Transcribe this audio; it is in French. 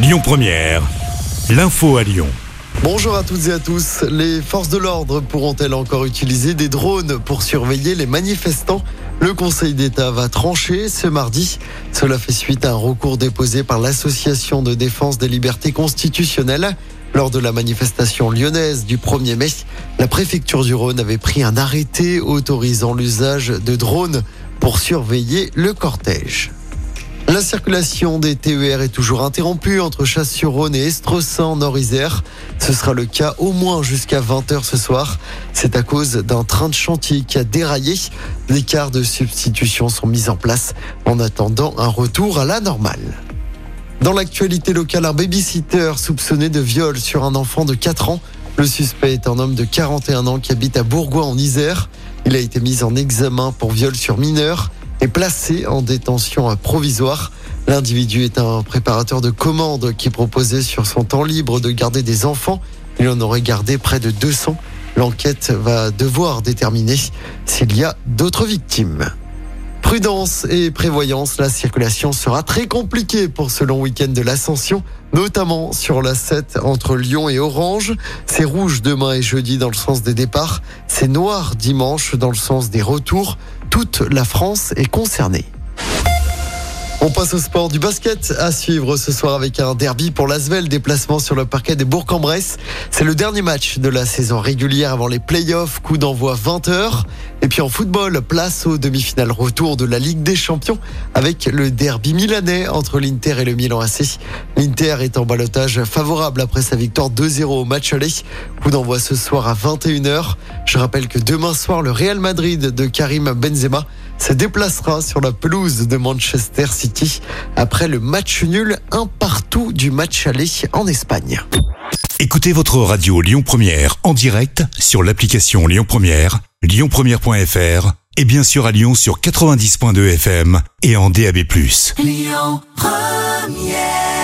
Lyon Première, l'info à Lyon. Bonjour à toutes et à tous. Les forces de l'ordre pourront-elles encore utiliser des drones pour surveiller les manifestants? Le Conseil d'État va trancher ce mardi. Cela fait suite à un recours déposé par l'Association de défense des libertés constitutionnelles. Lors de la manifestation lyonnaise du 1er mai, la préfecture du Rhône avait pris un arrêté autorisant l'usage de drones pour surveiller le cortège. La circulation des TER est toujours interrompue entre Chasse-sur-Rhône et Estreussin Nord-Isère. Ce sera le cas au moins jusqu'à 20h ce soir. C'est à cause d'un train de chantier qui a déraillé. Des quarts de substitution sont mis en place en attendant un retour à la normale. Dans l'actualité locale, un babysitter soupçonné de viol sur un enfant de 4 ans. Le suspect est un homme de 41 ans qui habite à Bourgoin en Isère. Il a été mis en examen pour viol sur mineur et placé en détention provisoire. L'individu est un préparateur de commandes qui proposait sur son temps libre de garder des enfants. Il en aurait gardé près de 200. L'enquête va devoir déterminer s'il y a d'autres victimes. Prudence et prévoyance, la circulation sera très compliquée pour ce long week-end de l'ascension, notamment sur la 7 entre Lyon et Orange. C'est rouge demain et jeudi dans le sens des départs, c'est noir dimanche dans le sens des retours. Toute la France est concernée. On passe au sport du basket à suivre ce soir avec un derby pour l'Asvel, déplacement sur le parquet des Bourg-en-Bresse. C'est le dernier match de la saison régulière avant les playoffs, coup d'envoi 20h. Et puis en football, place au demi-finales retour de la Ligue des Champions avec le derby milanais entre l'Inter et le Milan AC. L'Inter est en balotage favorable après sa victoire 2-0 au match aller. Coup d'envoi ce soir à 21h. Je rappelle que demain soir, le Real Madrid de Karim Benzema se déplacera sur la pelouse de Manchester City après le match nul un partout du match aller en Espagne. Écoutez votre radio Lyon Première en direct sur l'application Lyon Première, lyonpremière.fr et bien sûr à Lyon sur 90.2 FM et en DAB+. Lyon Première